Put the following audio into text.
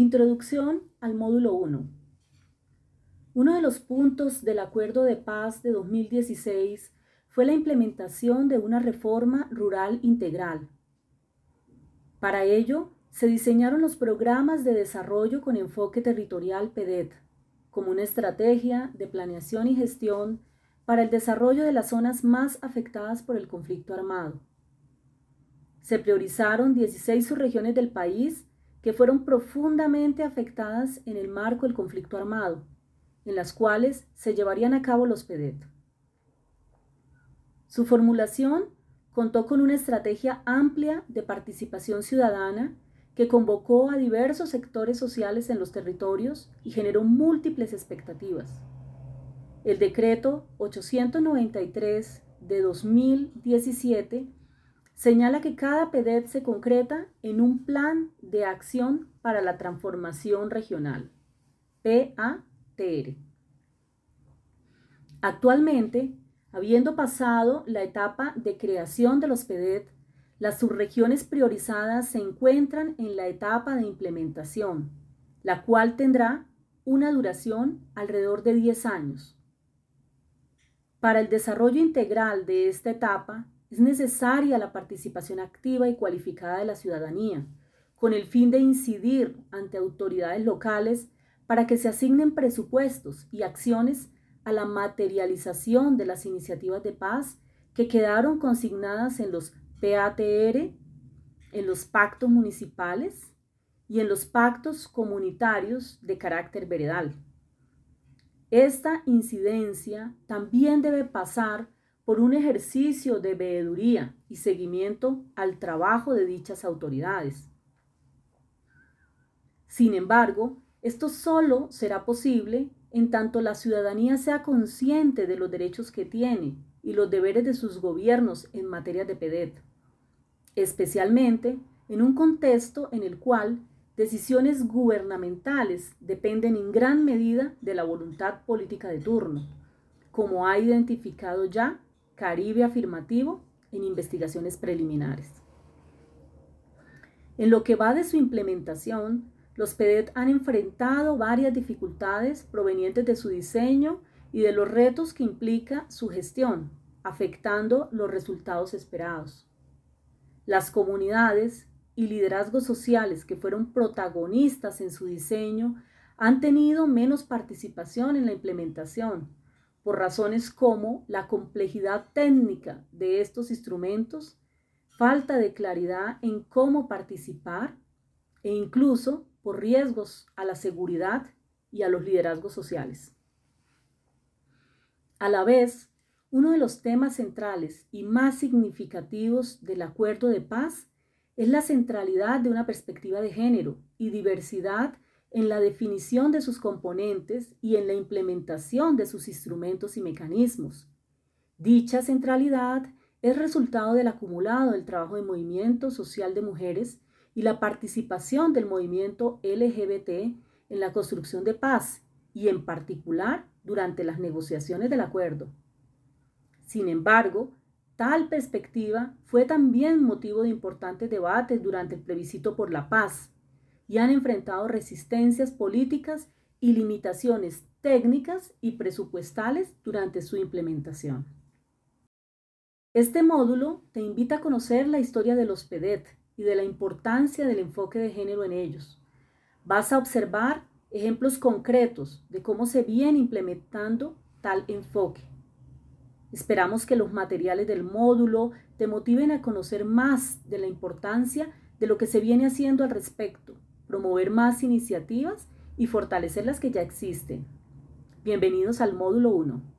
Introducción al módulo 1. Uno de los puntos del Acuerdo de Paz de 2016 fue la implementación de una reforma rural integral. Para ello, se diseñaron los programas de desarrollo con enfoque territorial PEDET, como una estrategia de planeación y gestión para el desarrollo de las zonas más afectadas por el conflicto armado. Se priorizaron 16 subregiones del país que fueron profundamente afectadas en el marco del conflicto armado, en las cuales se llevarían a cabo los PEDET. Su formulación contó con una estrategia amplia de participación ciudadana que convocó a diversos sectores sociales en los territorios y generó múltiples expectativas. El decreto 893 de 2017 señala que cada PEDET se concreta en un plan de acción para la transformación regional, PATR. Actualmente, habiendo pasado la etapa de creación de los PEDET, las subregiones priorizadas se encuentran en la etapa de implementación, la cual tendrá una duración alrededor de 10 años. Para el desarrollo integral de esta etapa, es necesaria la participación activa y cualificada de la ciudadanía, con el fin de incidir ante autoridades locales para que se asignen presupuestos y acciones a la materialización de las iniciativas de paz que quedaron consignadas en los PATR, en los pactos municipales y en los pactos comunitarios de carácter veredal. Esta incidencia también debe pasar por un ejercicio de veeduría y seguimiento al trabajo de dichas autoridades. Sin embargo, esto solo será posible en tanto la ciudadanía sea consciente de los derechos que tiene y los deberes de sus gobiernos en materia de PEDET, especialmente en un contexto en el cual decisiones gubernamentales dependen en gran medida de la voluntad política de turno, como ha identificado ya Caribe afirmativo en investigaciones preliminares. En lo que va de su implementación, los PEDET han enfrentado varias dificultades provenientes de su diseño y de los retos que implica su gestión, afectando los resultados esperados. Las comunidades y liderazgos sociales que fueron protagonistas en su diseño han tenido menos participación en la implementación, por razones como la complejidad técnica de estos instrumentos, falta de claridad en cómo participar e incluso por riesgos a la seguridad y a los liderazgos sociales. A la vez, uno de los temas centrales y más significativos del acuerdo de paz es la centralidad de una perspectiva de género y diversidad en la definición de sus componentes y en la implementación de sus instrumentos y mecanismos. Dicha centralidad es resultado del acumulado del trabajo de movimiento social de mujeres y la participación del movimiento LGBT en la construcción de paz y en particular durante las negociaciones del acuerdo. Sin embargo, tal perspectiva fue también motivo de importantes debates durante el plebiscito por la paz, y han enfrentado resistencias políticas y limitaciones técnicas y presupuestales durante su implementación. Este módulo te invita a conocer la historia de los PEDET y de la importancia del enfoque de género en ellos. Vas a observar ejemplos concretos de cómo se viene implementando tal enfoque. Esperamos que los materiales del módulo te motiven a conocer más de la importancia de lo que se viene haciendo al respecto promover más iniciativas y fortalecer las que ya existen. Bienvenidos al módulo 1.